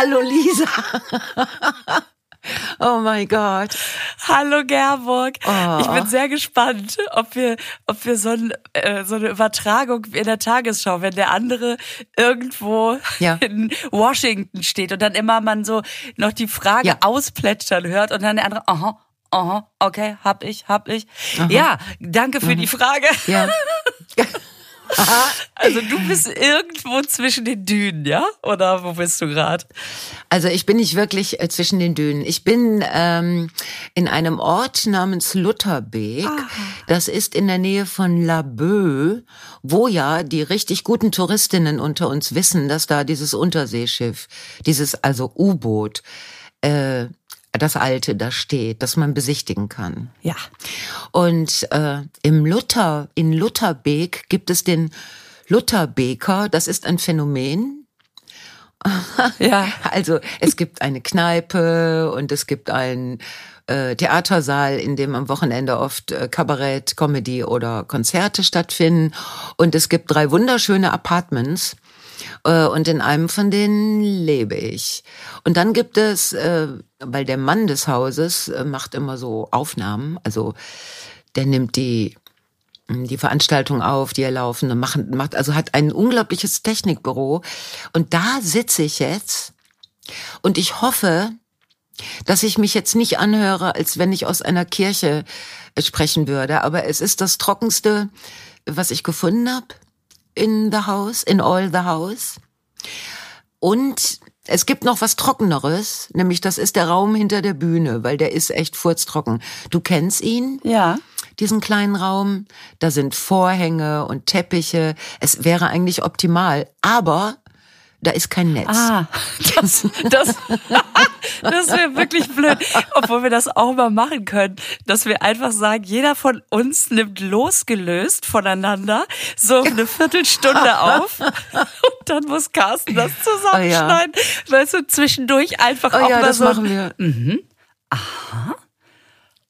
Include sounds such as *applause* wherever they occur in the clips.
Hallo Lisa. *laughs* Oh mein Gott. Hallo Gerburg. Oh. Ich bin sehr gespannt, ob wir, ob wir so, ein, äh, so eine Übertragung in der Tagesschau, wenn der andere irgendwo Ja. in Washington steht und dann immer man so noch die Frage Ja. ausplätschern hört und dann der andere, aha, aha, okay, hab ich, hab ich. Ja, danke für die Frage. Ja. *laughs* Also du bist irgendwo zwischen den Dünen, ja? Oder wo bist du gerade? Also ich bin nicht wirklich äh, zwischen den Dünen. Ich bin ähm, in einem Ort namens Lutherbeek. Das ist in der Nähe von Laboe, wo ja die richtig guten Touristinnen unter uns wissen, dass da dieses Unterseeschiff, dieses also U-Boot, äh, das alte da steht, das man besichtigen kann. Ja. Und äh, im Luther, in Lutherbeek gibt es den Lutherbeker. Das ist ein Phänomen. *laughs* Ja. Also es gibt eine Kneipe und es gibt einen äh, Theatersaal, in dem am Wochenende oft äh, Kabarett, Comedy oder Konzerte stattfinden. Und es gibt drei wunderschöne Apartments. Äh, und in einem von denen lebe ich. Und dann gibt es, äh, weil der Mann des Hauses äh, macht immer so Aufnahmen, also der nimmt die die Veranstaltung auf, die er laufen, machen, macht, also hat ein unglaubliches Technikbüro. Und da sitze ich jetzt und ich hoffe, dass ich mich jetzt nicht anhöre, als wenn ich aus einer Kirche sprechen würde. Aber es ist das Trockenste, was ich gefunden habe in the house, in all the house. Und es gibt noch was Trockeneres, nämlich das ist der Raum hinter der Bühne, weil der ist echt furztrocken. Du kennst ihn? Ja. diesen kleinen Raum. Da sind Vorhänge und Teppiche. Es wäre eigentlich optimal, aber da ist kein Netz. Ah, *laughs* das, das, *laughs* das wäre wirklich blöd. Obwohl wir das auch mal machen können, dass wir einfach sagen, jeder von uns nimmt losgelöst voneinander so eine Viertelstunde *laughs* auf und dann muss Carsten das zusammenschneiden. Weißt du, zwischendurch einfach Oh auch ja, mal das so, machen wir.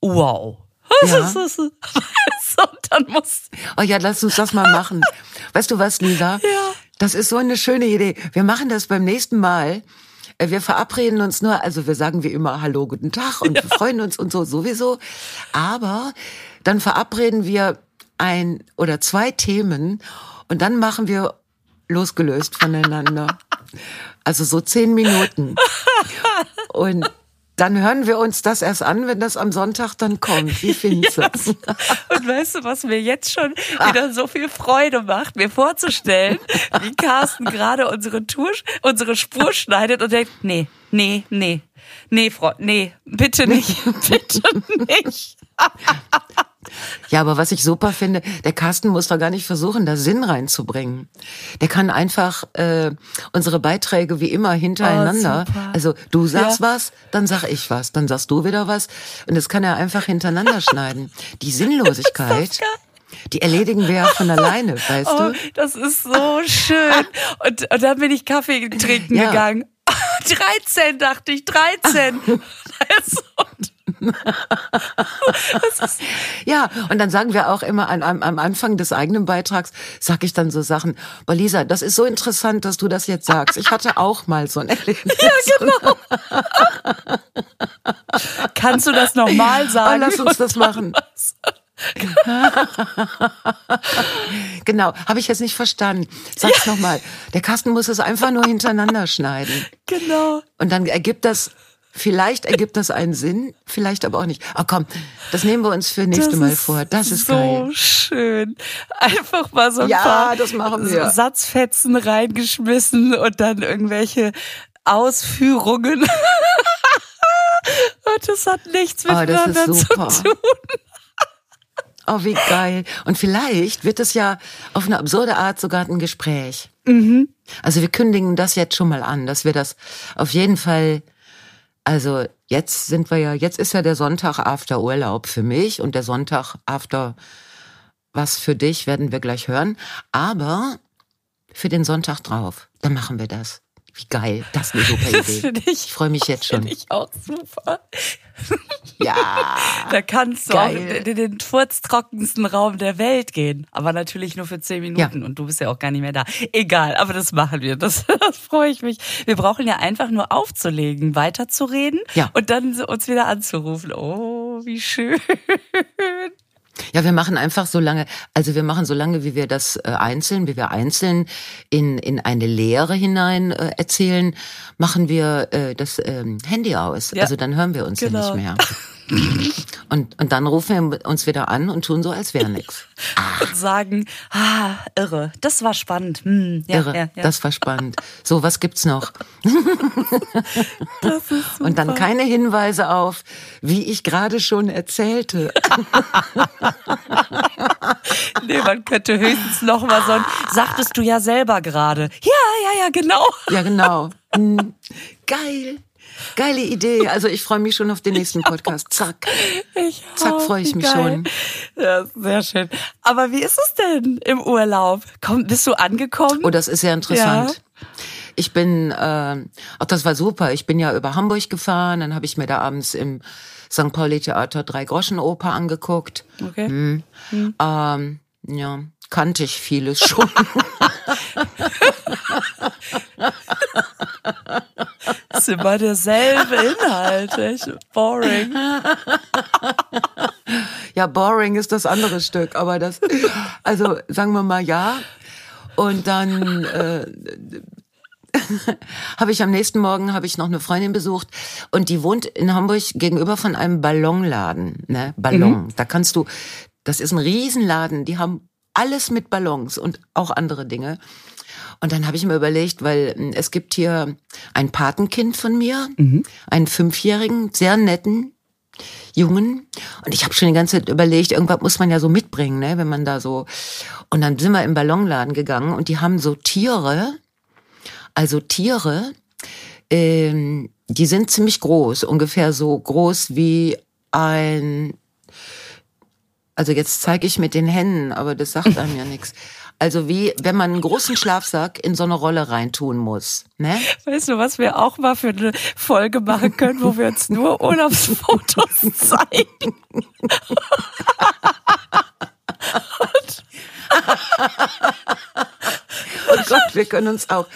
wow. Ja. Das ist, so, und dann muss, Oh ja, lass uns das mal machen. Weißt du was, Lisa? Ja. Das ist so eine schöne Idee. Wir machen das beim nächsten Mal. Äh, Wir verabreden uns nur, also wir sagen wie immer Hallo, guten Tag und wir freuen uns und so sowieso. Aber dann verabreden wir ein oder zwei Themen und dann machen wir losgelöst voneinander. Also so zehn Minuten. *laughs* Und dann hören wir uns das erst an, wenn das am Sonntag dann kommt. Wie findest *laughs* du das? Und weißt du, was mir jetzt schon wieder so viel Freude macht, mir vorzustellen, wie Carsten gerade unsere Tour, unsere Spur schneidet und denkt, nee, nee, nee, nee, Frau, nee, bitte nicht, *laughs* bitte nicht. Ja, aber was ich super finde, der Carsten muss doch gar nicht versuchen, da Sinn reinzubringen. Der kann einfach äh, unsere Beiträge wie immer hintereinander. Oh, also du sagst Ja. was, dann sag ich was, dann sagst du wieder was. Und das kann er einfach hintereinander *laughs* schneiden. Die Sinnlosigkeit, die erledigen wir ja von *laughs* alleine, weißt Oh, du? das ist so schön. Und, und dann bin ich Kaffee trinken Ja. gegangen. *laughs* 13 dachte ich, 13. Also, *laughs* Ja, und dann sagen wir auch immer an, am, am Anfang des eigenen Beitrags, sag ich dann so Sachen, boah Lisa, das ist so interessant, dass du das jetzt sagst. Ich hatte auch mal so ein *laughs* Erlebnis. kannst du das nochmal Oh, sagen? lass uns das machen. *laughs* genau, habe ich jetzt nicht verstanden. Sag's noch nochmal. Der Kasten muss es einfach nur hintereinander schneiden. Genau. Und dann ergibt das, vielleicht ergibt das einen Sinn, vielleicht aber auch nicht. Ah komm, das nehmen wir uns für nächste Das Mal vor. Das ist so geil. schön. Einfach mal so ein Ja, paar das machen wir. Satzfetzen reingeschmissen und dann irgendwelche Ausführungen. *laughs* und das hat nichts Oh, miteinander zu tun. Oh, wie geil. Und vielleicht wird es ja auf eine absurde Art sogar ein Gespräch. Mhm. Also wir kündigen das jetzt schon mal an, dass wir das auf jeden Fall, also jetzt sind wir ja, jetzt ist ja der Sonntag after Urlaub für mich und der Sonntag after was für dich werden wir gleich hören. Aber für den Sonntag drauf, dann machen wir das. Wie geil, das ist eine super Das Idee. ich, Ich freue mich jetzt schon. finde ich auch super. *laughs* Ja. Da kannst du Geil. auch in den furztrockensten Raum der Welt gehen. Aber natürlich nur für zehn Minuten und du bist ja auch gar nicht mehr da. Egal, aber das machen wir. Das, *laughs* das freue ich mich. Wir brauchen ja einfach nur aufzulegen, weiterzureden Ja. und dann uns wieder anzurufen. Oh, wie schön. Ja, wir machen einfach so lange, also wir machen so lange, wie wir das äh, einzeln, wie wir einzeln in, in eine Lehre hinein äh, erzählen, machen wir äh, das ähm, Handy aus. Ja. Also dann hören wir uns Genau. ja nicht mehr. *laughs* Und, und dann rufen wir uns wieder an und tun so, als wäre nichts. Und sagen, ah, irre. Das war spannend. Hm, ja, Irre, ja, ja. das war spannend. So, was gibt's noch? Und dann keine Hinweise auf, wie ich gerade schon erzählte. *laughs* Nee, man könnte höchstens noch mal so ein, sagtest du ja selber gerade. Ja, ja, ja, genau. Ja, genau. Hm, *laughs* Geil. Geile Idee. Also ich freue mich schon auf den nächsten Podcast. Zack. Ich Zack, auch, freu ich mich geil. Ja, sehr schön. Aber wie ist es denn im Urlaub? Komm, bist du angekommen? Oh, das ist sehr interessant. Ich bin, äh, ach, das war super. Ich bin ja über Hamburg gefahren, dann habe ich mir da abends im St. Pauli Theater drei Groschen Oper angeguckt. Okay. Hm. Ähm, ja, kannte ich vieles schon. Das *laughs* ist *laughs* immer derselbe Inhalt. Echt boring. Ja, boring ist das andere Stück, aber das, also sagen wir mal ja. Und dann äh, *laughs* habe ich am nächsten Morgen habe ich noch eine Freundin besucht und die wohnt in Hamburg gegenüber von einem Ballonladen, ne? Ballon. Da kannst du, das ist ein Riesenladen, die haben alles mit Ballons und auch andere Dinge. Und dann habe ich mir überlegt, weil mh, es gibt hier ein Patenkind von mir, einen fünfjährigen, sehr netten, Jungen. Und ich habe schon die ganze Zeit überlegt, irgendwas muss man ja so mitbringen, ne, wenn man da so. Und dann sind wir im Ballonladen gegangen und die haben so Tiere, also Tiere, ähm, die sind ziemlich groß, ungefähr so groß wie ein. Also jetzt zeige ich mit den Händen, aber das sagt einem ja nichts. Also wie, wenn man einen großen Schlafsack in so eine Rolle reintun muss, ne? Weißt du, was wir auch mal für eine Folge machen können, wo wir uns nur Urlaubsfotos *laughs* zeigen? Oh Gott, wir können uns auch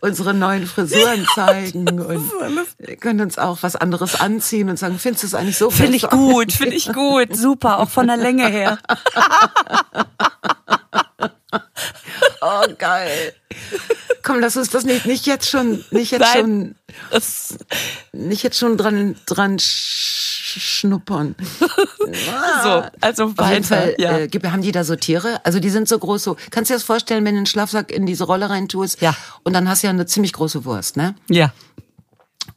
unsere neuen Frisuren *laughs* zeigen und wir können uns auch was anderes anziehen und sagen, findest du es eigentlich so Finde ich gut, finde ich gut. Super, auch von der Länge her. *laughs* Oh, geil. Komm, lass uns das nicht, nicht jetzt schon, nicht jetzt Nein. schon, nicht jetzt schon dran, dran sch- schnuppern. *laughs* so, also Auf jeden weiter. Fall ja. äh, haben die da so Tiere. Also die sind so groß. So kannst du dir das vorstellen, wenn du einen Schlafsack in diese Rolle reintust? Ja. Und dann hast du ja eine ziemlich große Wurst, ne? ja.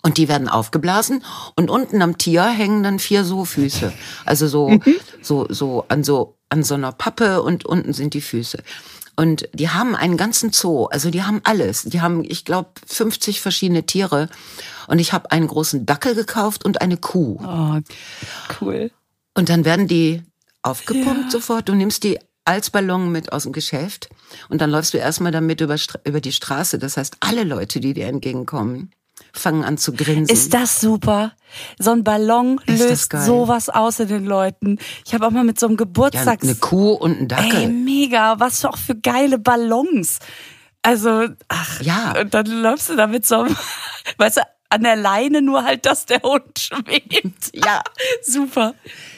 Und die werden aufgeblasen und unten am Tier hängen dann vier so Füße. Also so, Mhm. so, so an so, an so einer Pappe und unten sind die Füße. Und die haben einen ganzen Zoo. Also die haben alles. Die haben, ich glaube, 50 verschiedene Tiere. Und ich habe einen großen Dackel gekauft und eine Kuh. Oh, cool. Und dann werden die aufgepumpt Ja. sofort. Du nimmst die als Ballon mit aus dem Geschäft und dann läufst du erstmal damit über, über die Straße. Das heißt, alle Leute, die dir entgegenkommen, fangen an zu grinsen. Ist das super? So ein Ballon Ist löst sowas aus in den Leuten. Ich habe auch mal mit so einem ja, Geburtstags... eine Kuh und ein Dackel. Ey, mega, was für auch für geile Ballons. Also, ach, Ja. Und dann läufst du da mit so einem, *laughs* weißt du, an der Leine nur halt, dass der Hund *laughs* schwebt. Ja, super.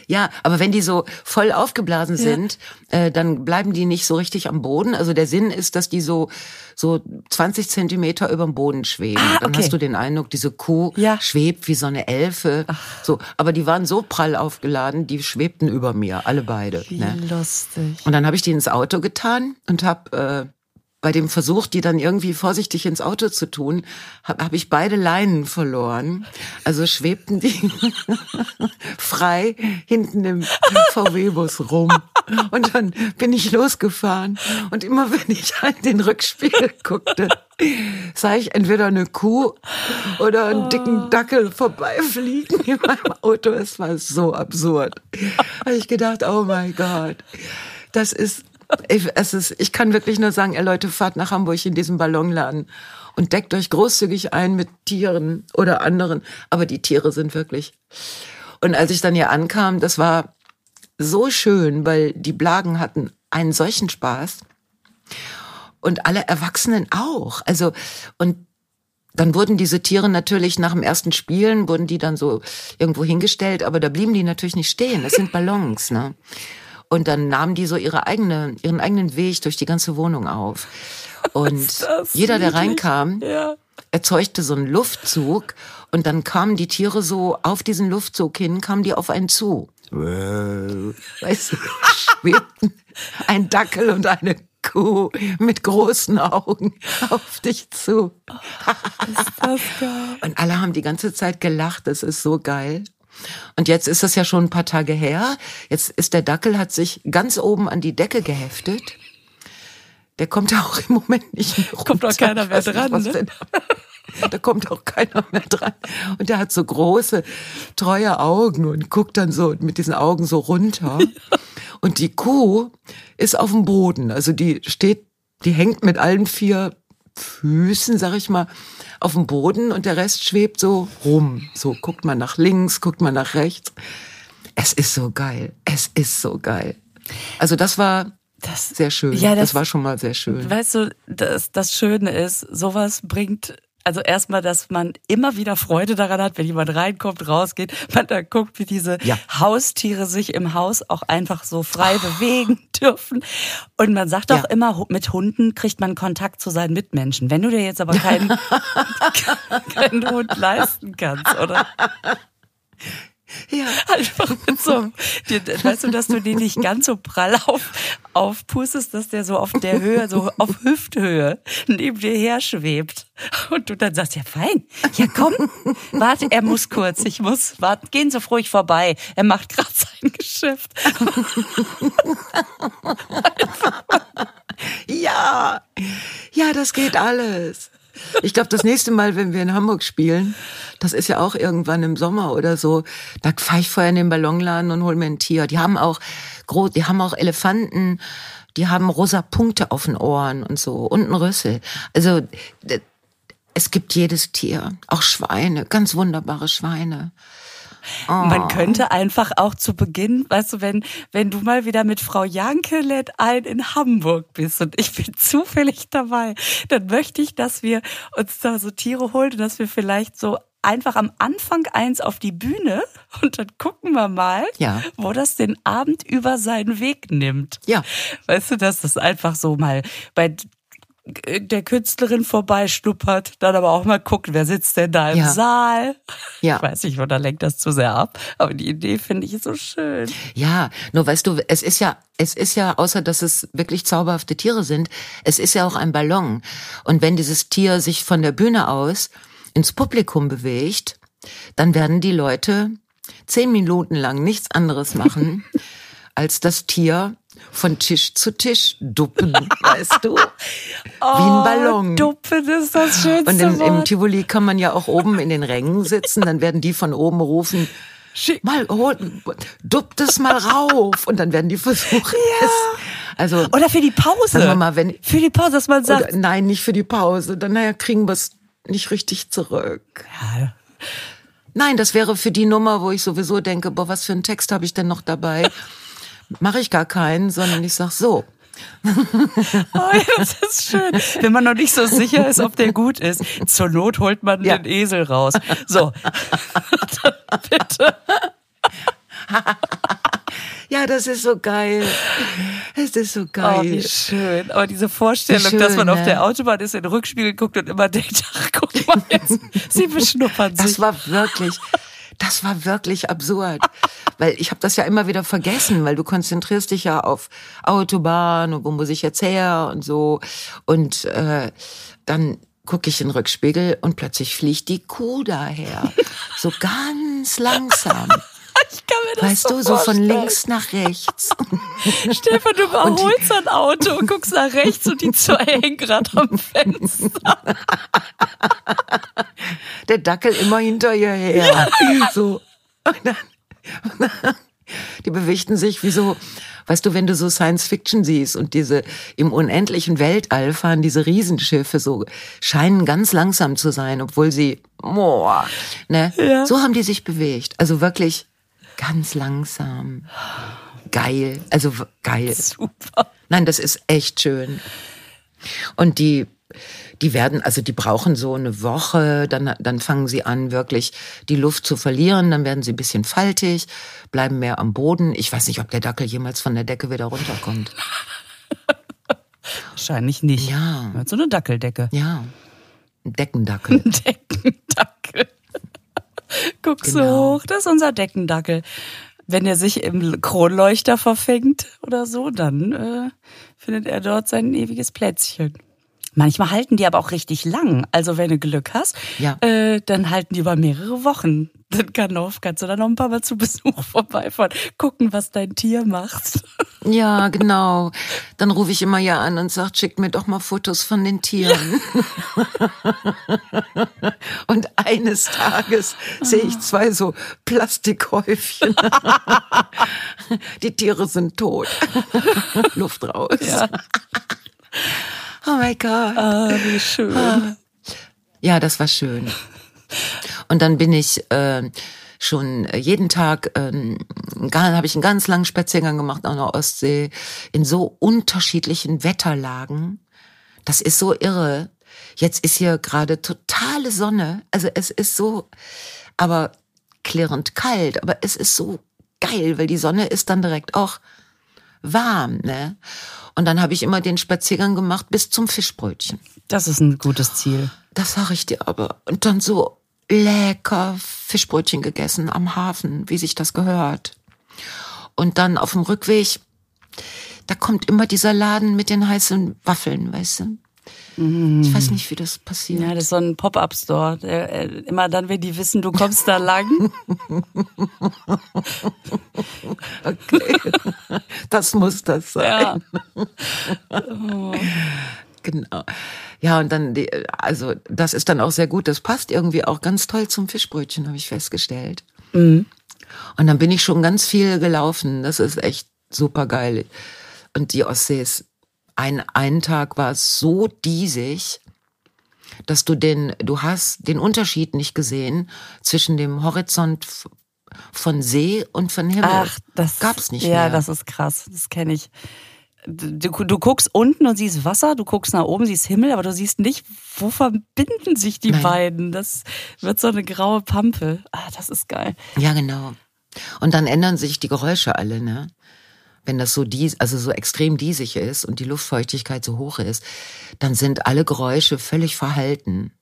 Ja, aber wenn die so voll aufgeblasen sind, äh, dann bleiben die nicht so richtig am Boden. Also der Sinn ist, dass die so so 20 Zentimeter über dem Boden schweben. Ah, Dann okay. hast du den Eindruck, diese Kuh Ja. schwebt wie so eine Elfe. So, aber die waren so prall aufgeladen, die schwebten über mir, alle beide. Wie Ne? lustig. Und dann habe ich die ins Auto getan und habe äh, bei dem Versuch, die dann irgendwie vorsichtig ins Auto zu tun, habe hab ich beide Leinen verloren. Also schwebten die *laughs* frei hinten im VW-Bus rum. Und dann bin ich losgefahren. Und immer wenn ich in den Rückspiegel guckte, sah ich entweder eine Kuh oder einen dicken Dackel vorbeifliegen in meinem Auto. Es war so absurd. Habe ich gedacht, oh mein Gott, das ist, ich, es ist, ich kann wirklich nur sagen, ey Leute, fahrt nach Hamburg in diesem Ballonladen und deckt euch großzügig ein mit Tieren oder anderen. Aber die Tiere sind wirklich. Und als ich dann hier ankam, das war so schön, weil die Blagen hatten einen solchen Spaß und alle Erwachsenen auch. Also und dann wurden diese Tiere natürlich nach dem ersten Spielen, wurden die dann so irgendwo hingestellt, aber da blieben die natürlich nicht stehen. Das sind *laughs* Ballons, ne? Und dann nahmen die so ihre eigene, ihren eigenen Weg durch die ganze Wohnung auf. Und jeder, der reinkam, Ja. erzeugte so einen Luftzug und dann kamen die Tiere so auf diesen Luftzug hin, kamen die auf einen zu. Weißt du, schwebten ein Dackel und eine Kuh mit großen Augen auf dich zu. Und alle haben die ganze Zeit gelacht, das ist so geil. Und jetzt ist das ja schon ein paar Tage her. Jetzt ist der Dackel, hat sich ganz oben an die Decke geheftet. Der kommt ja *laughs* auch im Moment nicht mehr runter. Kommt auch keiner mehr nicht, dran, was ne? *laughs* Da kommt auch keiner mehr dran. Und der hat so große, treue Augen und guckt dann so mit diesen Augen so runter. *laughs* Und die Kuh ist auf dem Boden. Also die steht, die hängt mit allen vier Füßen, sag ich mal, auf dem Boden und der Rest schwebt so rum. So guckt man nach links, guckt man nach rechts. Es ist so geil. Es ist so geil. Also das war Das, sehr schön. Ja, das, das- war schon mal sehr schön. Weißt du, das, das Schöne ist, sowas bringt, also erstmal, dass man immer wieder Freude daran hat, wenn jemand reinkommt, rausgeht, man da guckt, wie diese Ja. Haustiere sich im Haus auch einfach so frei bewegen *laughs* dürfen. Und man sagt auch Ja. immer, hu- mit Hunden kriegt man Kontakt zu seinen Mitmenschen. Wenn du dir jetzt aber keinen, *laughs* keinen Hund leisten kannst, oder? Ja. Einfach mit so weißt du, dass du den nicht ganz so prall auf, aufpustest, dass der so auf der Höhe, so auf Hüfthöhe neben dir her schwebt. Und du dann sagst, ja fein, ja komm, warte, er muss kurz, ich muss, warten, gehen Sie ruhig vorbei, er macht gerade sein Geschäft. *laughs* Ja, ja, das geht alles. Ich glaube, das nächste Mal, wenn wir in Hamburg spielen, das ist ja auch irgendwann im Sommer oder so, da fahre ich vorher in den Ballonladen und hol mir ein Tier. Die haben auch groß, die haben auch Elefanten, die haben rosa Punkte auf den Ohren und so und einen Rüssel. Also es gibt jedes Tier, auch Schweine, ganz wunderbare Schweine. Man könnte einfach auch zu Beginn, weißt du, wenn, wenn du mal wieder mit Frau Janke lädt ein in Hamburg bist und ich bin *laughs* zufällig dabei, dann möchte ich, dass wir uns da so Tiere holen und dass wir vielleicht so einfach am Anfang eins auf die Bühne *laughs* und dann gucken wir mal, Ja. wo das den Abend über seinen Weg nimmt. Ja. Weißt du, dass das einfach so mal bei der Künstlerin vorbeischnuppert, dann aber auch mal guckt, wer sitzt denn da im Ja. Saal. Ja. Ich weiß nicht, oder lenkt das zu sehr ab, aber die Idee finde ich so schön. Ja, nur weißt du, es ist ja, es ist ja, außer dass es wirklich zauberhafte Tiere sind, es ist ja auch ein Ballon. Und wenn dieses Tier sich von der Bühne aus ins Publikum bewegt, dann werden die Leute zehn Minuten lang nichts anderes machen, *laughs* als das Tier von Tisch zu Tisch duppen, *laughs* weißt du? Wie ein Ballon. Oh, Duppen ist das schönste Und im, im. Tivoli kann man ja auch oben in den Rängen sitzen, dann werden die von oben rufen, Schick. mal hol, duppt es mal rauf und dann werden die versuchen es. Also Oder für die Pause. Sagen wir mal, wenn- für die Pause, dass man sagt, oder, nein, nicht für die Pause. Dann naja, kriegen wir es nicht richtig zurück. ja, Nein, das wäre für die Nummer, wo ich sowieso denke, boah, was für einen Text habe ich denn noch dabei? Mache ich gar keinen, sondern ich sag so. *laughs* oh, das ist schön. Wenn man noch nicht so sicher ist, ob der gut ist, zur Not holt man Ja. den Esel raus. So. *laughs* Bitte. *laughs* Ja, das ist so geil. Es ist so Oh, geil. wie schön. Aber diese Vorstellung, schön, dass man auf ne? der Autobahn ist, in den Rückspiegel guckt und immer denkt, *laughs* ach, guck mal jetzt, sie beschnuppern Das sich. war wirklich, das war wirklich absurd, weil ich habe das ja immer wieder vergessen, weil du konzentrierst dich ja auf Autobahn und wo muss ich jetzt her und so und äh, dann gucke ich in den Rückspiegel und plötzlich fliegt die Kuh daher, so ganz langsam, ich kann mir das weißt du, so von vorstellen. links nach rechts. *laughs* Stefan, du überholst ein Auto und guckst nach rechts und die zwei hängen gerade am Fenster. *laughs* der Dackel immer hinter ihr her. So. Und dann, und dann, die bewichten sich wie so, weißt du, wenn du so Science Fiction siehst und diese im unendlichen Weltall fahren diese Riesenschiffe so, scheinen ganz langsam zu sein, obwohl sie, boah, ne, Ja. so haben die sich bewegt. Also wirklich Ganz langsam. Geil. Also geil. *laughs* Super. Nein, das ist echt schön. Und die, die werden, also die brauchen so eine Woche, dann, dann fangen sie an, wirklich die Luft zu verlieren, dann werden sie ein bisschen faltig, bleiben mehr am Boden. Ich weiß nicht, ob der Dackel jemals von der Decke wieder runterkommt. *laughs* Wahrscheinlich nicht. Ja. So eine Dackeldecke. Ja. Ein Deckendackel. *laughs* Deckendackel. Guck so Genau. hoch, das ist unser Deckendackel. Wenn er sich im Kronleuchter verfängt oder so, dann äh, findet er dort sein ewiges Plätzchen. Manchmal halten die aber auch richtig lang. Also wenn du Glück hast, Ja. äh, dann halten die über mehrere Wochen. Dann kann auf, kannst du dann noch ein paar Mal zu Besuch *laughs* vorbeifahren, gucken, was dein Tier macht. Ja, genau. Dann rufe ich immer ja an und sage, schickt mir doch mal Fotos von den Tieren. *laughs* und eines Tages sehe ich zwei so Plastikhäufchen. *laughs* Die Tiere sind tot. Luft raus. Ja. Oh mein Gott. Ah, wie schön. Ja, das war schön. Und dann bin ich äh, schon jeden Tag, ähm, habe ich einen ganz langen Spaziergang gemacht an der Ostsee in so unterschiedlichen Wetterlagen. Das ist so irre. Jetzt ist hier gerade totale Sonne. Also es ist so, aber klirrend kalt. Aber es ist so geil, weil die Sonne ist dann direkt auch warm. Ne? Und dann habe ich immer den Spaziergang gemacht bis zum Fischbrötchen. Das ist ein gutes Ziel. Das sag ich dir aber. Und dann so lecker Fischbrötchen gegessen am Hafen, wie sich das gehört. Und dann auf dem Rückweg, da kommt immer dieser Laden mit den heißen Waffeln, weißt du? Ich weiß nicht, wie das passiert. Ja, das ist so ein Pop-Up-Store. Äh, Immer dann, wenn die wissen, du kommst da lang. *laughs* Okay. Das muss das Ja. sein. Genau. Ja, und dann, die, also das ist dann auch sehr gut. Das passt irgendwie auch ganz toll zum Fischbrötchen, habe ich festgestellt. Und dann bin ich schon ganz viel gelaufen. Das ist echt super geil. Und die Ostsee ist, ein, ein Tag war es so diesig, dass du den, du hast den Unterschied nicht gesehen zwischen dem Horizont von See und von Himmel. Ach, das gab's nicht Ja, mehr. das ist krass. Das kenne ich. Du, du guckst unten und siehst Wasser, du guckst nach oben, siehst Himmel, aber du siehst nicht, wo verbinden sich die Nein. beiden. Das wird so eine graue Pampe. Ah, das ist geil. Ja, genau. Und dann ändern sich die Geräusche alle, ne? Wenn das so dies, also so extrem diesig ist und die Luftfeuchtigkeit so hoch ist, dann sind alle Geräusche völlig verhalten.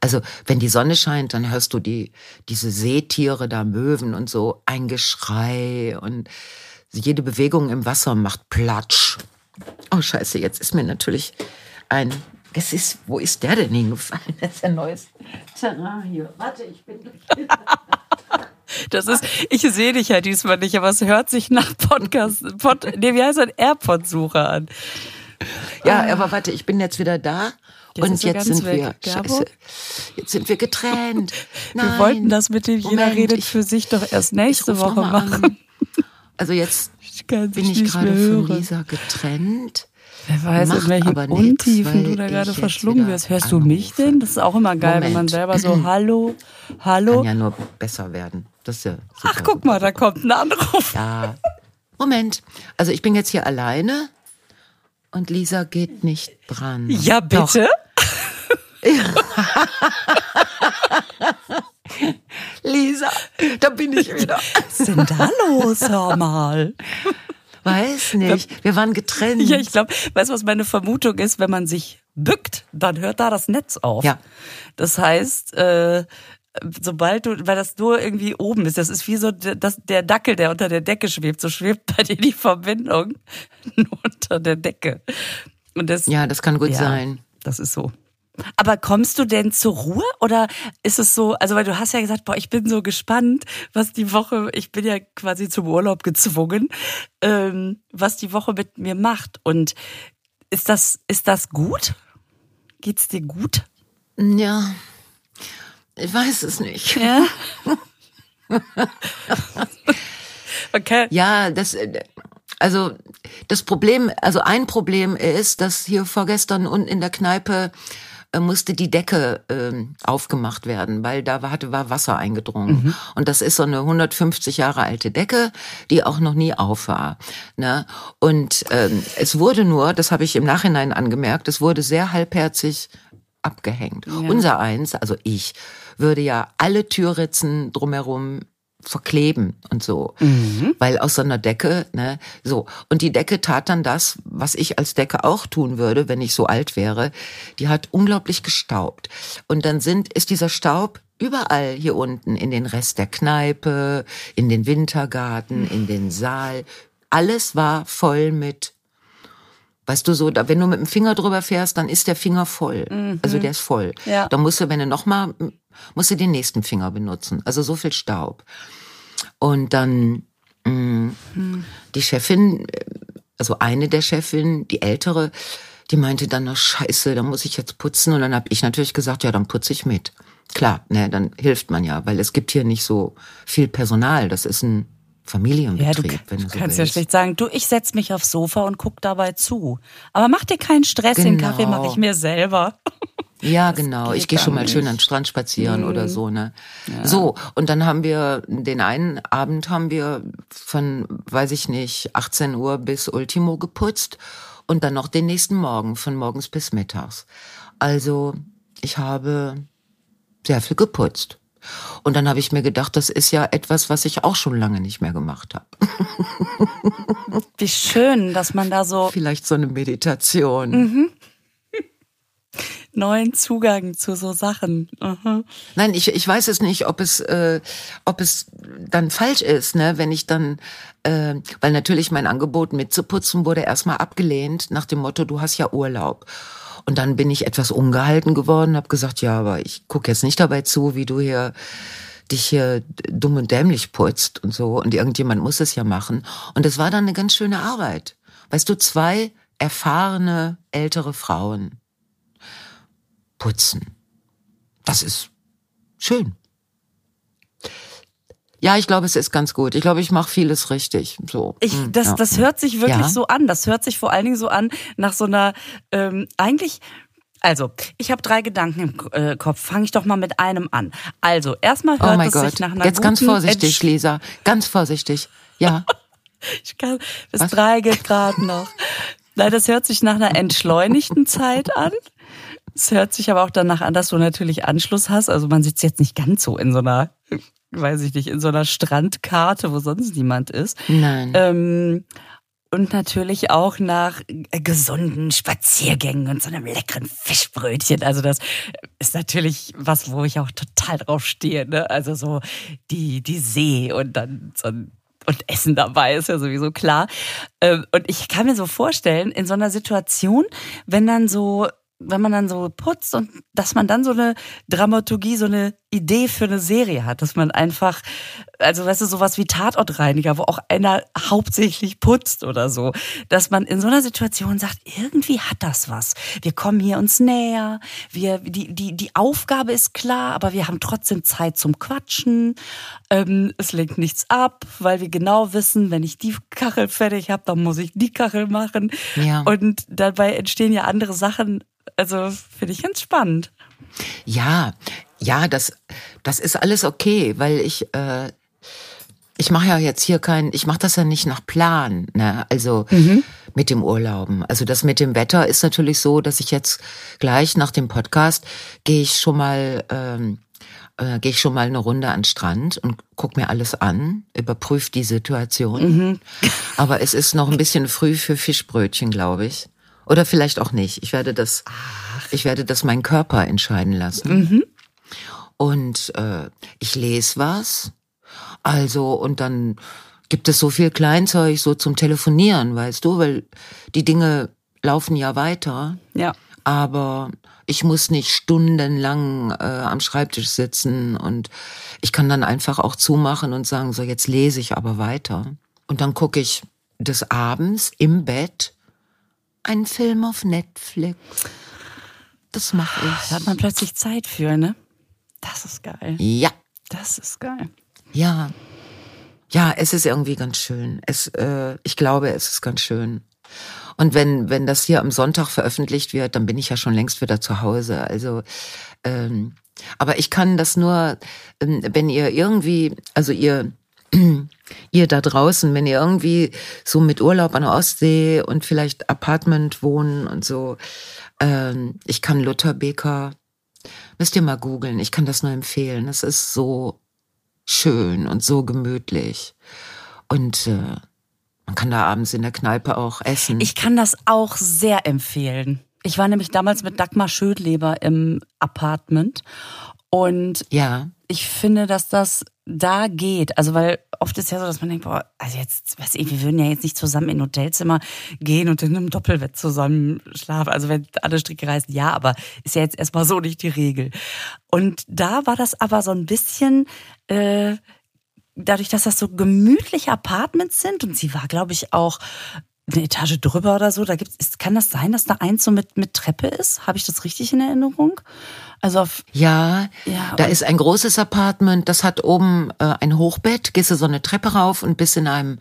Also, wenn die Sonne scheint, dann hörst du die, diese Seetiere da, Möwen und so, ein Geschrei und jede Bewegung im Wasser macht Platsch. Oh, scheiße, jetzt ist mir natürlich ein, es ist, wo ist der denn hingefallen? *laughs* Das ist ein neues Terrain hier. Warte, ich bin gleich *laughs* Das ist, ich sehe dich ja diesmal nicht, aber es hört sich nach Podcast, Pod, nee, wie heißt das? AirPod-Suche an. Ja, aber warte, ich bin jetzt wieder da. Jetzt und jetzt sind weg. wir. Scheiße. Jetzt sind wir getrennt. Nein. *laughs* Wir wollten das mit dem jeder Moment, redet ich- für sich doch erst nächste Woche machen. an. Also jetzt Ich bin ich gerade von. Lisa getrennt. Wer weiß, Macht in welchen aber nix, Untiefen du da gerade verschlungen wirst. Hörst du mich anrufe. denn? Das ist auch immer geil, wenn man Moment. selber so *clears throat* Hallo, Hallo. Kann ja nur besser werden. Das ist ja. Ach, guck mal, da kommt ein Anruf. Ja. Moment. Also ich bin jetzt hier alleine und Lisa geht nicht dran. Ja, bitte. *laughs* Lisa, da bin ich *laughs* wieder. Was ist denn da los, hör mal? *laughs* Weiß nicht. Wir waren getrennt. Ja, ich glaube, weißt du, was meine Vermutung ist? Wenn man sich bückt, dann hört da das Netz auf. Ja. Das heißt, äh, sobald du, weil das nur irgendwie oben ist, das ist wie so der- das, der Dackel, der unter der Decke schwebt, so schwebt bei dir die Verbindung *laughs* nur unter der Decke. Und das, Ja, das kann gut Ja, sein. Das ist so. Aber kommst du denn zur Ruhe oder ist es so, also weil du hast ja gesagt, boah, ich bin so gespannt, was die Woche, ich bin ja quasi zum Urlaub gezwungen, ähm, was die Woche mit mir macht. Und ist das, ist das gut? Geht's dir gut? Ja. Ich weiß es nicht. Ja. *laughs* okay. Ja, das, also das Problem, also ein Problem ist, dass hier vorgestern unten in der Kneipe musste die Decke äh, aufgemacht werden, weil da war, hatte, war Wasser eingedrungen. Mhm. Und das ist so eine 150 Jahre alte Decke, die auch noch nie auf war. Ne? Und ähm, es wurde nur, das habe ich im Nachhinein angemerkt, es wurde sehr halbherzig abgehängt. Ja. Unser eins, also ich, würde ja alle Türritzen drumherum verkleben und so. Mhm. Weil aus so einer Decke, ne, so. Und die Decke tat dann das, was ich als Decke auch tun würde, wenn ich so alt wäre. Die hat unglaublich gestaubt. Und dann sind, ist dieser Staub überall hier unten in den Rest der Kneipe, in den Wintergarten, in den Saal. Alles war voll mit Weißt du so, da, wenn du mit dem Finger drüber fährst, dann ist der Finger voll. Mhm. Also der ist voll. Ja. Dann musst du, wenn du nochmal, musst du den nächsten Finger benutzen. Also so viel Staub. Und dann mh, mhm. die Chefin, also eine der Chefin, die ältere, die meinte dann, na scheiße, da muss ich jetzt putzen. Und dann habe ich natürlich gesagt, ja, dann putze ich mit. Klar, ne, dann hilft man ja, weil es gibt hier nicht so viel Personal. Das ist ein Familienbetrieb, ja, du, wenn du, du so kannst willst. ja schlecht sagen, du, ich setz mich aufs Sofa und guck dabei zu. Aber mach dir keinen Stress, genau. den Kaffee mache ich mir selber. *laughs* Ja, das genau. Ich gehe schon mal nicht. schön an den Strand spazieren mhm. oder so, ne? Ja. So, und dann haben wir den einen Abend haben wir von, weiß ich nicht, 18 Uhr bis Ultimo geputzt und dann noch den nächsten Morgen von morgens bis mittags. Also, ich habe sehr viel geputzt. Und dann habe ich mir gedacht, das ist ja etwas, was ich auch schon lange nicht mehr gemacht habe. *laughs* Wie schön, dass man da so. Vielleicht so eine Meditation. Mhm. Neuen Zugang zu so Sachen. Mhm. Nein, ich, ich weiß es nicht, ob es, äh, ob es dann falsch ist, ne, wenn ich dann, äh, weil natürlich mein Angebot mitzuputzen wurde erstmal abgelehnt nach dem Motto, du hast ja Urlaub. Und dann bin ich etwas ungehalten geworden, habe gesagt, ja, aber ich gucke jetzt nicht dabei zu, wie du hier dich hier dumm und dämlich putzt und so. Und irgendjemand muss es ja machen. Und es war dann eine ganz schöne Arbeit. Weißt du, zwei erfahrene ältere Frauen putzen. Das ist schön. Ja, ich glaube, es ist ganz gut. Ich glaube, ich mache vieles richtig. So. Ich, hm, das, ja. das hört sich wirklich ja. so an. Das hört sich vor allen Dingen so an nach so einer ähm, eigentlich. Also, ich habe drei Gedanken im äh, Kopf. Fange ich doch mal mit einem an. Also, erstmal hört oh es Gott. sich nach einer Jetzt ganz vorsichtig, Lisa. Ganz vorsichtig. Ja. *laughs* ich kann, bis Was? drei geht gerade noch. Nein, das hört sich nach einer entschleunigten Zeit an. Es hört sich aber auch danach an, dass du natürlich Anschluss hast. Also man sitzt jetzt nicht ganz so in so einer weiß ich nicht, in so einer Strandkarte, wo sonst niemand ist. Nein. Ähm, und natürlich auch nach gesunden Spaziergängen und so einem leckeren Fischbrötchen. Also das ist natürlich was, wo ich auch total drauf stehe. Ne? Also so die, die See und dann so ein und Essen dabei ist ja sowieso klar. Ähm, und ich kann mir so vorstellen, in so einer Situation, wenn dann so wenn man dann so putzt und dass man dann so eine Dramaturgie, so eine Idee für eine Serie hat, dass man einfach, also weißt du, sowas wie Tatortreiniger, wo auch einer hauptsächlich putzt oder so, dass man in so einer Situation sagt, irgendwie hat das was. Wir kommen hier uns näher, wir, die, die, die Aufgabe ist klar, aber wir haben trotzdem Zeit zum Quatschen. Ähm, es lenkt nichts ab, weil wir genau wissen, wenn ich die Kachel fertig habe, dann muss ich die Kachel machen. Ja. Und dabei entstehen ja andere Sachen, also finde ich ganz spannend. Ja, ja, das, das ist alles okay, weil ich, äh, ich mache ja jetzt hier kein, ich mache das ja nicht nach Plan, ne? Also mhm. mit dem Urlauben. Also das mit dem Wetter ist natürlich so, dass ich jetzt gleich nach dem Podcast gehe ich schon mal ähm, äh, gehe ich schon mal eine Runde an den Strand und guck mir alles an, überprüfe die Situation. Mhm. Aber es ist noch ein bisschen früh für Fischbrötchen, glaube ich. Oder vielleicht auch nicht. Ich werde das, Ach. ich werde das mein Körper entscheiden lassen. Mhm. Und äh, ich lese was. Also, und dann gibt es so viel Kleinzeug so zum Telefonieren, weißt du, weil die Dinge laufen ja weiter. Ja. Aber ich muss nicht stundenlang äh, am Schreibtisch sitzen und ich kann dann einfach auch zumachen und sagen, so jetzt lese ich aber weiter. Und dann gucke ich des Abends im Bett einen Film auf Netflix. Das mache ich. Da hat man plötzlich Zeit für, ne? Das ist geil. Ja. Das ist geil. Ja. Ja, es ist irgendwie ganz schön. Es, äh, ich glaube, es ist ganz schön. Und wenn, wenn das hier am Sonntag veröffentlicht wird, dann bin ich ja schon längst wieder zu Hause. Also, ähm, aber ich kann das nur, ähm, wenn ihr irgendwie, also ihr, ihr da draußen, wenn ihr irgendwie so mit Urlaub an der Ostsee und vielleicht Apartment wohnen und so, ähm, ich kann Luther Becker, müsst ihr mal googeln, ich kann das nur empfehlen. Es ist so schön und so gemütlich. Und äh, man kann da abends in der Kneipe auch essen. Ich kann das auch sehr empfehlen. Ich war nämlich damals mit Dagmar Schödleber im Apartment und ja. ich finde, dass das da geht. Also, weil oft ist ja so, dass man denkt, boah, also jetzt, weiß ich, wir würden ja jetzt nicht zusammen in ein Hotelzimmer gehen und in einem Doppelbett zusammen schlafen. Also, wenn alle Stricke reißen, ja, aber ist ja jetzt erstmal so nicht die Regel. Und da war das aber so ein bisschen, äh, dadurch, dass das so gemütliche Apartments sind und sie war, glaube ich, auch eine Etage drüber oder so. Da gibt's, kann das sein, dass da eins so mit, mit Treppe ist? Habe ich das richtig in Erinnerung? Also auf, ja, Ja, da ist ein großes Apartment, das hat oben äh, ein Hochbett, gehst du so eine Treppe rauf und bist in einem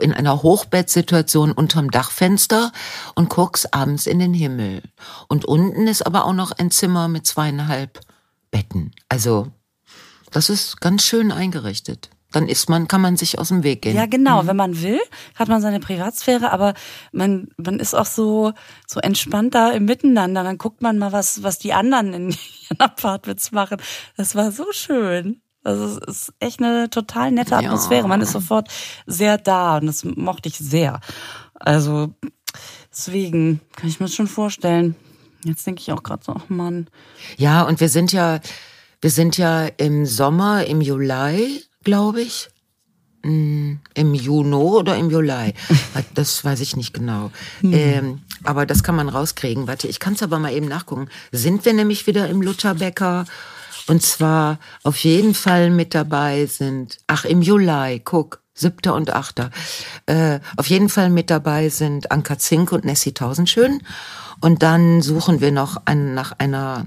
in einer Hochbettsituation unterm Dachfenster und guckst abends in den Himmel. Und unten ist aber auch noch ein Zimmer mit zweieinhalb Betten. Also das ist ganz schön eingerichtet. Dann ist man, kann man sich aus dem Weg gehen. ja, genau. Wenn man will, hat man seine Privatsphäre, aber man, man ist auch so, so entspannt da im Miteinander. Dann guckt man mal, was, was die anderen in *laughs* ihren Apartments machen. Das war so schön. Also es ist echt eine total nette Atmosphäre. Man ist sofort sehr da und das mochte ich sehr. Also deswegen kann ich mir das schon vorstellen. Jetzt denke ich auch gerade so, ach Mann. Ja, und wir sind ja, wir sind ja im Sommer, im Juli, glaube ich. Hm, Im Juni oder im Juli. *laughs* Das weiß ich nicht genau. Ähm, aber das kann man rauskriegen. Warte, ich kann es aber mal eben nachgucken. Sind wir nämlich wieder im Lutherbäcker? Und zwar auf jeden Fall mit dabei sind, ach, im Juli, guck, siebter und achter. Äh, auf jeden Fall mit dabei sind Anka Zink und Nessie Tausendschön. Und dann suchen wir noch einen, nach einer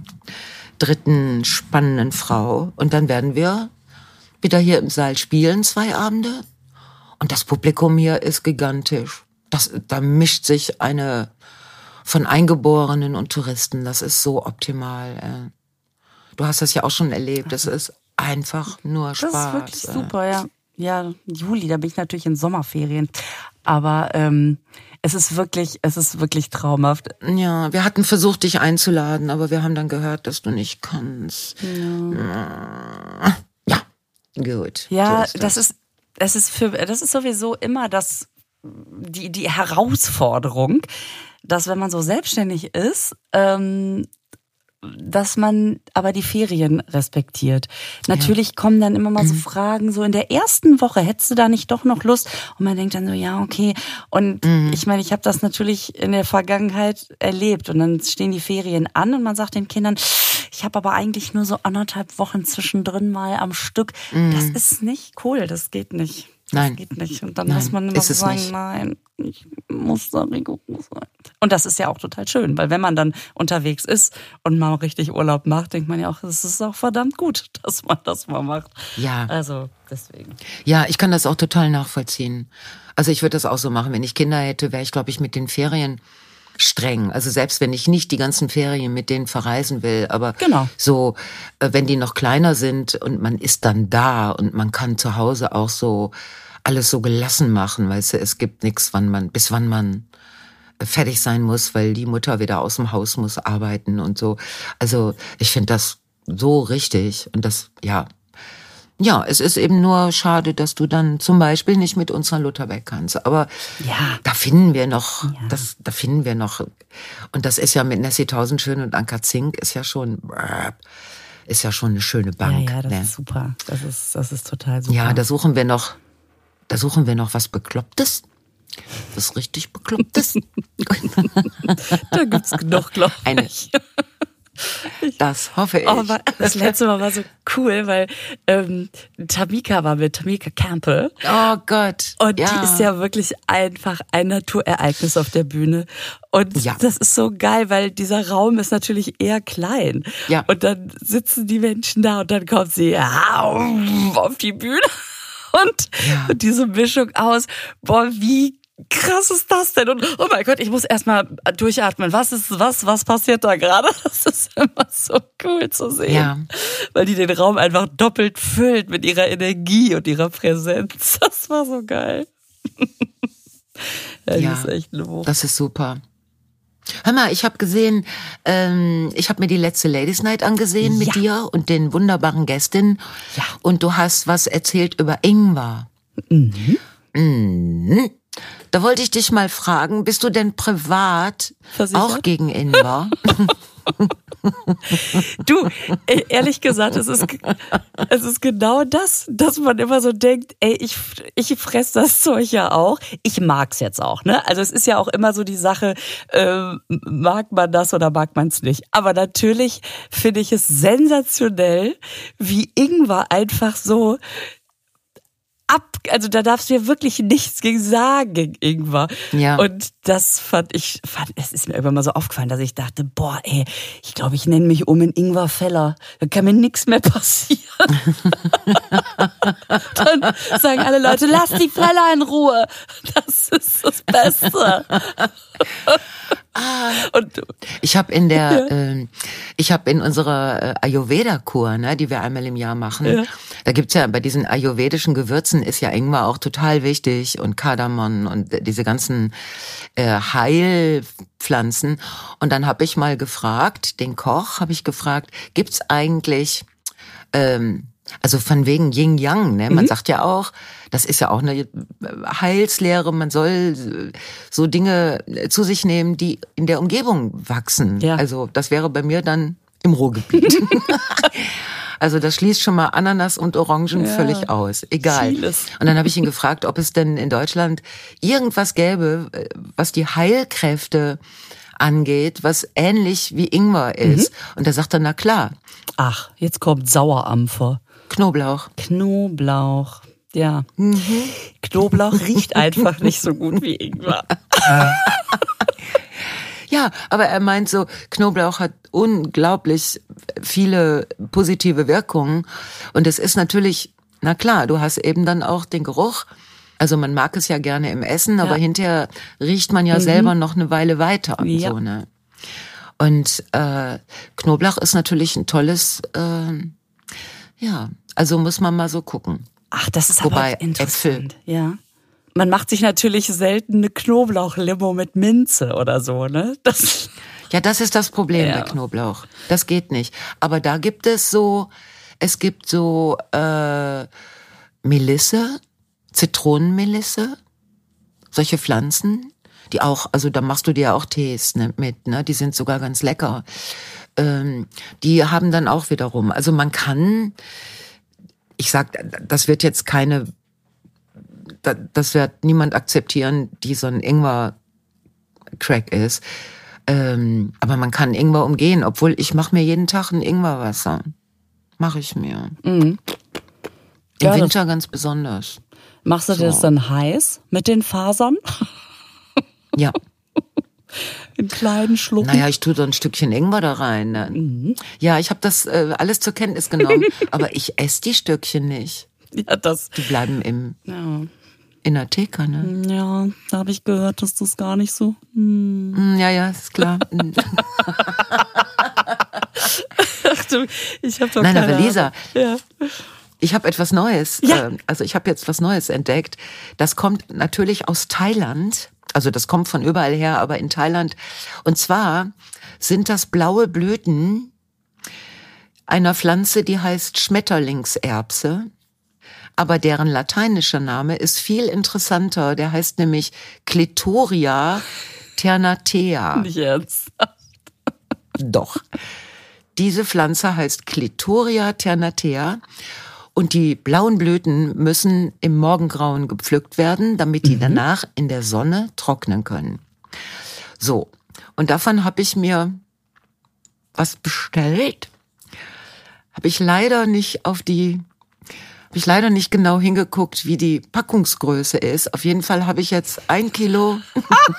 dritten spannenden Frau. Und dann werden wir wieder hier im Saal spielen, zwei Abende. Und das Publikum hier ist gigantisch. Das, da mischt sich eine von Eingeborenen und Touristen. Das ist so optimal. Äh. Du hast das ja auch schon erlebt. Das ist einfach nur Spaß. Das ist wirklich äh. super, ja. Ja, Juli, da bin ich natürlich in Sommerferien. Aber ähm, es ist wirklich, es ist wirklich traumhaft. Ja, wir hatten versucht, dich einzuladen, aber wir haben dann gehört, dass du nicht kannst. Ja, gut. Ja, so das ist, das ist für, das ist sowieso immer das, die, die Herausforderung, dass wenn man so selbstständig ist, ähm, dass man aber die Ferien respektiert. Natürlich kommen dann immer mal so Fragen, so in der ersten Woche hättest du da nicht doch noch Lust? Und man denkt dann so, ja, okay. Und ich meine, ich habe das natürlich in der Vergangenheit erlebt. Und dann stehen die Ferien an und man sagt den Kindern, ich habe aber eigentlich nur so anderthalb Wochen zwischendrin mal am Stück. Das ist nicht cool, das geht nicht. Das Nein. geht nicht. Und dann Nein, muss man immer so sagen, nicht. nein, ich muss da rigoros sein. Und das ist ja auch total schön, weil wenn man dann unterwegs ist und mal richtig Urlaub macht, denkt man ja auch, es ist auch verdammt gut, *laughs* dass man das mal macht. Ja. Also deswegen. Ja, ich kann das auch total nachvollziehen. Also ich würde das auch so machen. Wenn ich Kinder hätte, wäre ich, glaube ich, mit den Ferien streng. Also selbst wenn ich nicht die ganzen Ferien mit denen verreisen will, aber Genau. so, äh, wenn die noch kleiner sind und man ist dann da und man kann zu Hause auch so alles so gelassen machen, weißt du, es gibt nichts, wann man, bis wann man fertig sein muss, weil die Mutter wieder aus dem Haus muss arbeiten und so. Also ich finde das so richtig und das, ja, ja, es ist eben nur schade, dass du dann zum Beispiel nicht mit uns nach Lutherberg kannst. Aber Ja. da finden wir noch, das, da finden wir noch. Und das ist ja mit Nessie Tausendschön und Anka Zink ist ja schon, ist ja schon eine schöne Ja, Bank. ja, das ne? ist super. Das ist, das ist total super. ja, da suchen wir noch, da suchen wir noch was Beklopptes. Was richtig Beklopptes. *laughs* da gibt's genug, glaube Eine, ich. Das hoffe ich. Aber das letzte Mal war so cool, weil ähm, Tamika war mit Tamika Campbell. oh Gott. Und ja. die ist ja wirklich einfach ein Naturereignis auf der Bühne. Und Ja. das ist so geil, weil dieser Raum ist natürlich eher klein. Ja. Und dann sitzen die Menschen da und dann kommt sie auf die Bühne. *laughs* Und, Ja. und diese Mischung aus, boah, wie krass ist das denn? Und oh mein Gott, ich muss erstmal durchatmen. Was ist, was, was passiert da gerade? *laughs* Das ist immer so cool zu sehen. Ja. Weil die den Raum einfach doppelt füllt mit ihrer Energie und ihrer Präsenz. *laughs* Das war so geil. *laughs* ja, Ja. Das ist echt ein. Das ist super. Hör mal, ich habe gesehen, ähm, ich habe mir die letzte Ladies Night angesehen mit Ja. dir und den wunderbaren Gästinnen. Ja. Und du hast was erzählt über Ingwer. Mhm. Da wollte ich dich mal fragen, bist du denn privat Versichert? auch gegen Ingwer? *laughs* Du, e- ehrlich gesagt, es ist, es ist genau das, dass man immer so denkt, ey, ich, ich fress das Zeug ja auch. Ich mag's jetzt auch, ne? Also es ist ja auch immer so die Sache, ähm, mag man das oder mag man es nicht. Aber natürlich finde ich es sensationell, wie Ingwer einfach so ab, also da darfst du ja wirklich nichts gegen sagen gegen Ingwer. Ja. Und das fand ich, fand, es ist mir irgendwann mal so aufgefallen, dass ich dachte, boah, ey, ich glaube, ich nenne mich um in Ingwer Feller. Da kann mir nichts mehr passieren. *laughs* Dann sagen alle Leute, lass die Feller in Ruhe. Das ist das Beste. *laughs* Und Ich habe in der, ähm, ich habe in unserer äh, Ayurveda-Kur, ne, die wir einmal im Jahr machen, Ja. da gibt's ja bei diesen ayurvedischen Gewürzen ist ja Ingwer auch total wichtig und Kardamom und diese ganzen äh, Heilpflanzen. Und dann habe ich mal gefragt, den Koch habe ich gefragt, gibt's eigentlich ähm, also von wegen Yin Yang, ne? Mhm. Man sagt ja auch, das ist ja auch eine Heilslehre, man soll so Dinge zu sich nehmen, die in der Umgebung wachsen. Ja. Also das wäre bei mir dann im Ruhrgebiet. *laughs* Also das schließt schon mal Ananas und Orangen Ja. völlig aus. Egal. Vieles. Und dann habe ich ihn gefragt, ob es denn in Deutschland irgendwas gäbe, äh, was die Heilkräfte angeht, was ähnlich wie Ingwer ist. Mhm. Und er sagte, na klar, ach, jetzt kommt Sauerampfer. Knoblauch. Knoblauch. Ja. Knoblauch *laughs* riecht einfach nicht so gut wie Ingwer. *laughs* Ja, aber er meint so, Knoblauch hat unglaublich viele positive Wirkungen. Und es ist natürlich, na klar, du hast eben dann auch den Geruch. Also man mag es ja gerne im Essen, aber Ja. hinterher riecht man ja selber noch eine Weile weiter und Ja. so, ne? Und äh, Knoblauch ist natürlich ein tolles, äh, ja, also muss man mal so gucken. Ach, das ist Wobei aber interessant. Ja. Man macht sich natürlich selten eine Knoblauchlimo mit Minze oder so, ne? Das, *laughs* Ja, das ist das Problem Ja. bei Knoblauch. Das geht nicht. Aber da gibt es so, es gibt so äh, Melisse, Zitronenmelisse, solche Pflanzen, die auch, also da machst du dir auch Tees ne, mit, ne? Die sind sogar ganz lecker. Ähm, die haben dann auch wiederum, also man kann, ich sag, das wird jetzt keine, da- das wird niemand akzeptieren, die so ein Ingwer-Crack ist. Ähm, aber man kann Ingwer umgehen, obwohl ich mache mir jeden Tag ein Ingwerwasser. Mache ich mir. Im Ja, Winter ganz besonders. machst du das dann heiß mit den Fasern? *laughs* Ja. In kleinen Schlucken? Naja, ich tue so ein Stückchen Ingwer da rein. Ne? Mhm. Ja, ich habe das äh, alles zur Kenntnis genommen, *laughs* aber ich esse die Stückchen nicht. Ja, das. Die bleiben im, Ja, in der Theke, ne? ja da habe ich gehört, dass das gar nicht so. Hm. Mm, Ja, ja, ist klar. Mm. Ach du, ich habe doch Nein, aber Lisa. Ja. Ich habe etwas Neues. Ja. äh, Also ich habe jetzt was Neues entdeckt. Das kommt natürlich aus Thailand. Also das kommt von überall her, aber in Thailand. Und zwar sind das blaue Blüten einer Pflanze, die heißt Schmetterlingserbse. Aber deren lateinischer Name ist viel interessanter. Der heißt nämlich Clitoria ternatea. Nicht jetzt. Doch. Diese Pflanze heißt Clitoria ternatea und die blauen Blüten müssen im Morgengrauen gepflückt werden, damit die danach in der Sonne trocknen können. So, und davon habe ich mir was bestellt. Habe ich leider nicht auf die habe ich leider nicht genau hingeguckt, wie die Packungsgröße ist. Auf jeden Fall habe ich jetzt ein Kilo *laughs*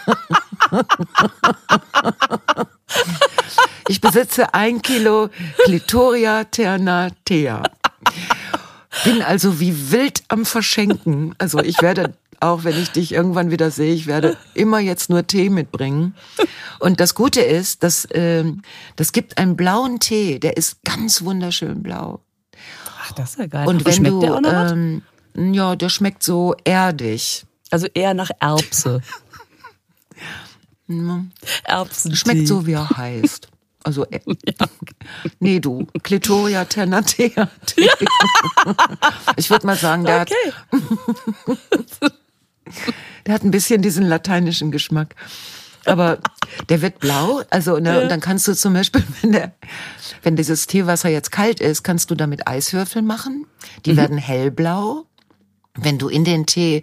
Ich besitze ein Kilo Clitoria ternatea. Bin also wie wild am Verschenken. Also ich werde auch wenn ich dich irgendwann wieder sehe, ich werde immer jetzt nur Tee mitbringen. Und das Gute ist, dass ähm, das gibt einen blauen Tee, der ist ganz wunderschön blau. Ach, das ist ja geil. Und wenn schmeckt du, der auch noch ähm, ja, der schmeckt so erdig. Also eher nach Erbse. *laughs* Erbsen. Schmeckt so, wie er heißt. Also, äh, *laughs* nee, du, Clitoria ternatea. Tee. *laughs* Ich würde mal sagen, der, Okay. hat, *laughs* der hat ein bisschen diesen lateinischen Geschmack. Aber der wird blau, also ne, und dann kannst du zum Beispiel, wenn der, wenn dieses Teewasser jetzt kalt ist, kannst du damit Eiswürfel machen. Die werden hellblau. Wenn du in den Tee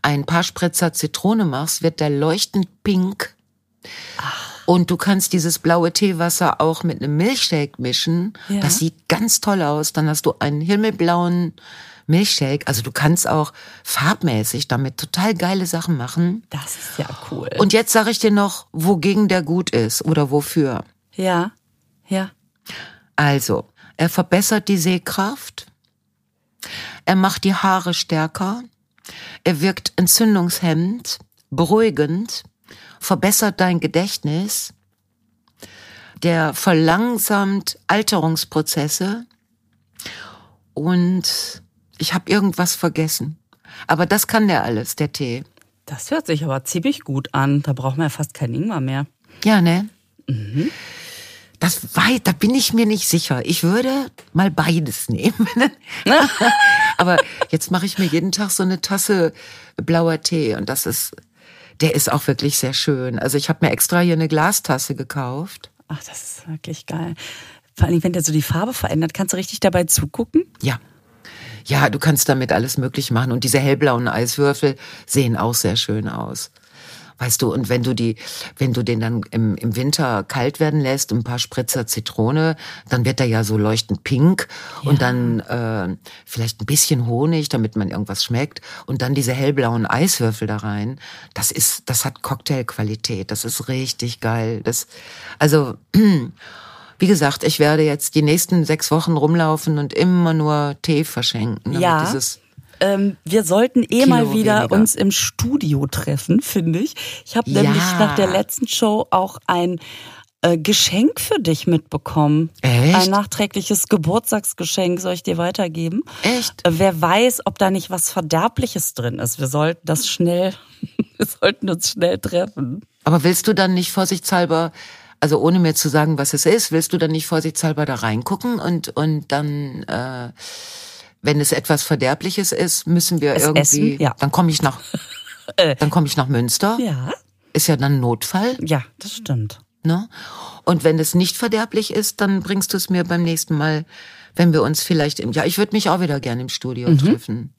ein paar Spritzer Zitrone machst, wird der leuchtend pink. Und du kannst dieses blaue Teewasser auch mit einem Milchshake mischen. Ja. Das sieht ganz toll aus. Dann hast du einen himmelblauen Milchshake. Also du kannst auch farbmäßig damit total geile Sachen machen. Das ist ja cool. Und jetzt sage ich dir noch, wogegen der gut ist oder wofür. ja, ja. Also, er verbessert die Sehkraft. Er macht die Haare stärker. Er wirkt entzündungshemmend, beruhigend, verbessert dein Gedächtnis. Der verlangsamt Alterungsprozesse. Und ich habe irgendwas vergessen. Aber das kann der alles, der Tee. Das hört sich aber ziemlich gut an. Da braucht man ja fast kein Ingwer mehr. Ja, ne? Das wei- da bin ich mir nicht sicher. Ich würde mal beides nehmen. *laughs* Aber jetzt mache ich mir jeden Tag so eine Tasse blauer Tee und das ist, der ist auch wirklich sehr schön. Also ich habe mir extra hier eine Glastasse gekauft. Ach, das ist wirklich geil. Vor allem, wenn der so die Farbe verändert, kannst du richtig dabei zugucken? Ja. Ja, du kannst damit alles möglich machen und diese hellblauen Eiswürfel sehen auch sehr schön aus. Weißt du, und wenn du die, wenn du den dann im, im Winter kalt werden lässt, ein paar Spritzer Zitrone, dann wird er ja so leuchtend pink und dann äh, vielleicht ein bisschen Honig, damit man irgendwas schmeckt und dann diese hellblauen Eiswürfel da rein. Das ist, das hat Cocktailqualität. Das ist richtig geil. Das, also *clears throat* wie gesagt, ich werde jetzt die nächsten sechs Wochen rumlaufen und immer nur Tee verschenken. Ja. Dieses, Ähm, wir sollten eh Kilo mal wieder weniger. uns im Studio treffen, finde ich. Ich habe Ja. nämlich nach der letzten Show auch ein äh, Geschenk für dich mitbekommen. Echt? Ein nachträgliches Geburtstagsgeschenk soll ich dir weitergeben. Echt? Äh, wer weiß, ob da nicht was Verderbliches drin ist. Wir sollten das schnell, *laughs* wir sollten uns schnell treffen. aber willst du dann nicht vorsichtshalber, also ohne mir zu sagen, was es ist, willst du dann nicht vorsichtshalber da reingucken und, und dann, äh, wenn es etwas Verderbliches ist, müssen wir Es irgendwie, essen? Ja. dann komme ich nach, *laughs* dann komme ich nach Münster. Ja, Ist ja dann Notfall. ja, das stimmt. Ne? Und wenn es nicht verderblich ist, dann bringst du es mir beim nächsten Mal, wenn wir uns vielleicht im, ja, ich würde mich auch wieder gerne im Studio Mhm. treffen.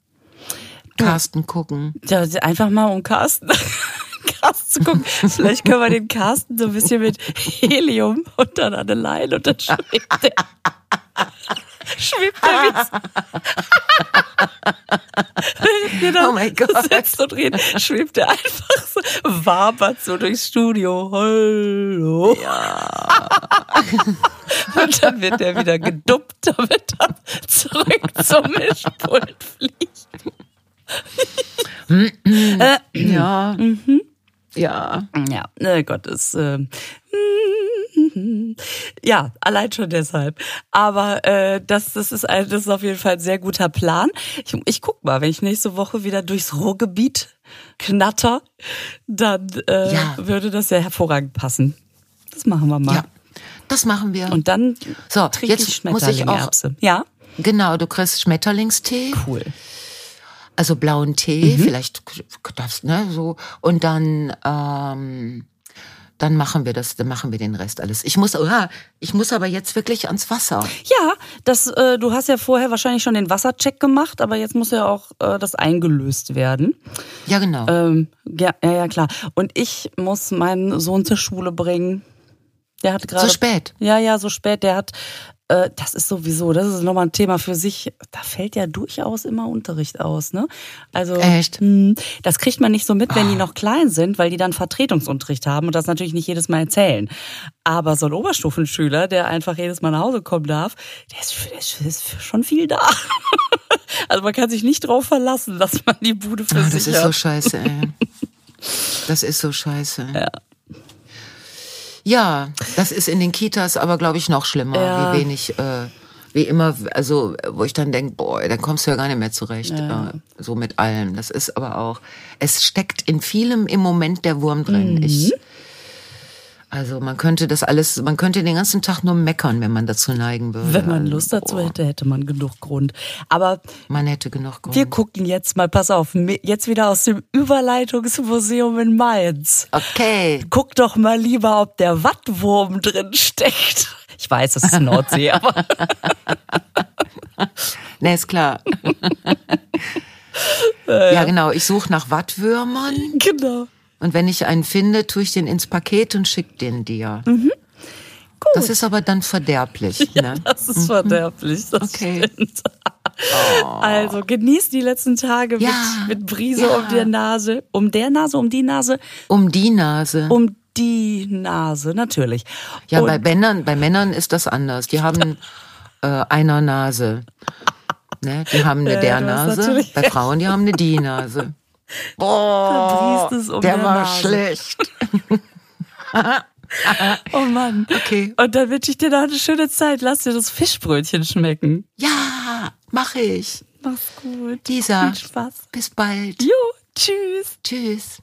Carsten gucken. Ja, einfach mal um Carsten, *laughs* Carsten zu gucken. Vielleicht können wir den Carsten so ein bisschen mit *laughs* Helium und dann an eine Leine und dann schwebt der. Schwebt der wie *laughs* wir da Oh mein Gott. sitzen und reden, schwebt der einfach so, wabert so durchs Studio. Hallo. Ja. *laughs* und dann wird der wieder geduppt, damit er zurück zum Mischpult fliegt. Äh, Ja. Mhm. Ja. Ja, ne Gott ist äh, ja allein schon deshalb. Aber äh, das, das ist ein, das ist auf jeden Fall ein sehr guter Plan. Ich, ich guck mal, wenn ich nächste Woche wieder durchs Ruhrgebiet knatter, dann äh, Ja. würde das ja hervorragend passen. Das machen wir mal. Ja. Das machen wir. Und dann So, trinke jetzt ich muss ich auch- Schmetterlingerbse. Ja, Genau, du kriegst Schmetterlingstee, cool. also blauen Tee, Mhm. vielleicht darfst, ne, so. Und dann, ähm, dann machen wir das, dann machen wir den Rest alles. Ich muss, ja, ich muss aber jetzt wirklich ans Wasser. Ja, das, äh, du hast ja vorher wahrscheinlich schon den Wassercheck gemacht, aber jetzt muss ja auch äh, das eingelöst werden. Ja, genau. Ähm, ja, ja, ja, klar. Und ich muss meinen Sohn zur Schule bringen. Der hat gerade. so spät. Ja, ja, so spät. Der hat. Äh, das ist sowieso, das ist nochmal ein Thema für sich. Da fällt ja durchaus immer Unterricht aus, ne? Also. Echt? mh, Das kriegt man nicht so mit, wenn die noch klein sind, weil die dann Vertretungsunterricht haben und das natürlich nicht jedes Mal erzählen. Aber so ein Oberstufenschüler, der einfach jedes Mal nach Hause kommen darf, der ist, der ist, ist schon viel da. *laughs* Also man kann sich nicht drauf verlassen, dass man die Bude für Ah, sich das ist hat. so scheiße, ey. *laughs* Das ist so scheiße. Ja. Ja, das ist in den Kitas aber, glaube ich, noch schlimmer, Ja. wie wenig, äh, wie immer, also wo ich dann denke, boah, dann kommst du ja gar nicht mehr zurecht, äh, so mit allem. Das ist aber auch, es steckt in vielem im Moment der Wurm drin. Mhm. Ich, also man könnte das alles, man könnte den ganzen Tag nur meckern, wenn man dazu neigen würde. Wenn man Lust dazu boah, hätte, hätte man genug Grund. Aber Man hätte genug Grund. wir gucken jetzt mal, pass auf, jetzt wieder aus dem Überleitungsmuseum in Mainz. Okay. Guck doch mal lieber, ob der Wattwurm drin steckt. Ich weiß, das ist Nordsee, *laughs* aber *laughs* Ne, ist klar. *laughs* ja, genau. Ich suche nach Wattwürmern. genau. Und wenn ich einen finde, tue ich den ins Paket und schick den dir. Mhm. Das ist aber dann verderblich. *laughs* ne? Das ist verderblich. Das Okay. stimmt. Also genieß die letzten Tage Ja. mit, mit Brise Ja. um der Nase. Um der Nase, um die Nase, Um die Nase. um die Nase, natürlich. ja, Und- bei Männern, bei Männern ist das anders. Die haben *laughs* äh, einer Nase. Ne? Die haben eine Ja, der Nase. Bei Frauen, die haben eine die Nase. Boah, um der der war Nase. schlecht. *laughs* Oh Mann. Okay. Und dann wünsche ich dir noch eine schöne Zeit. Lass dir das Fischbrötchen schmecken. Ja, mache ich. Mach's gut. Lisa, Viel Spaß. bis bald. Jo, tschüss. Tschüss.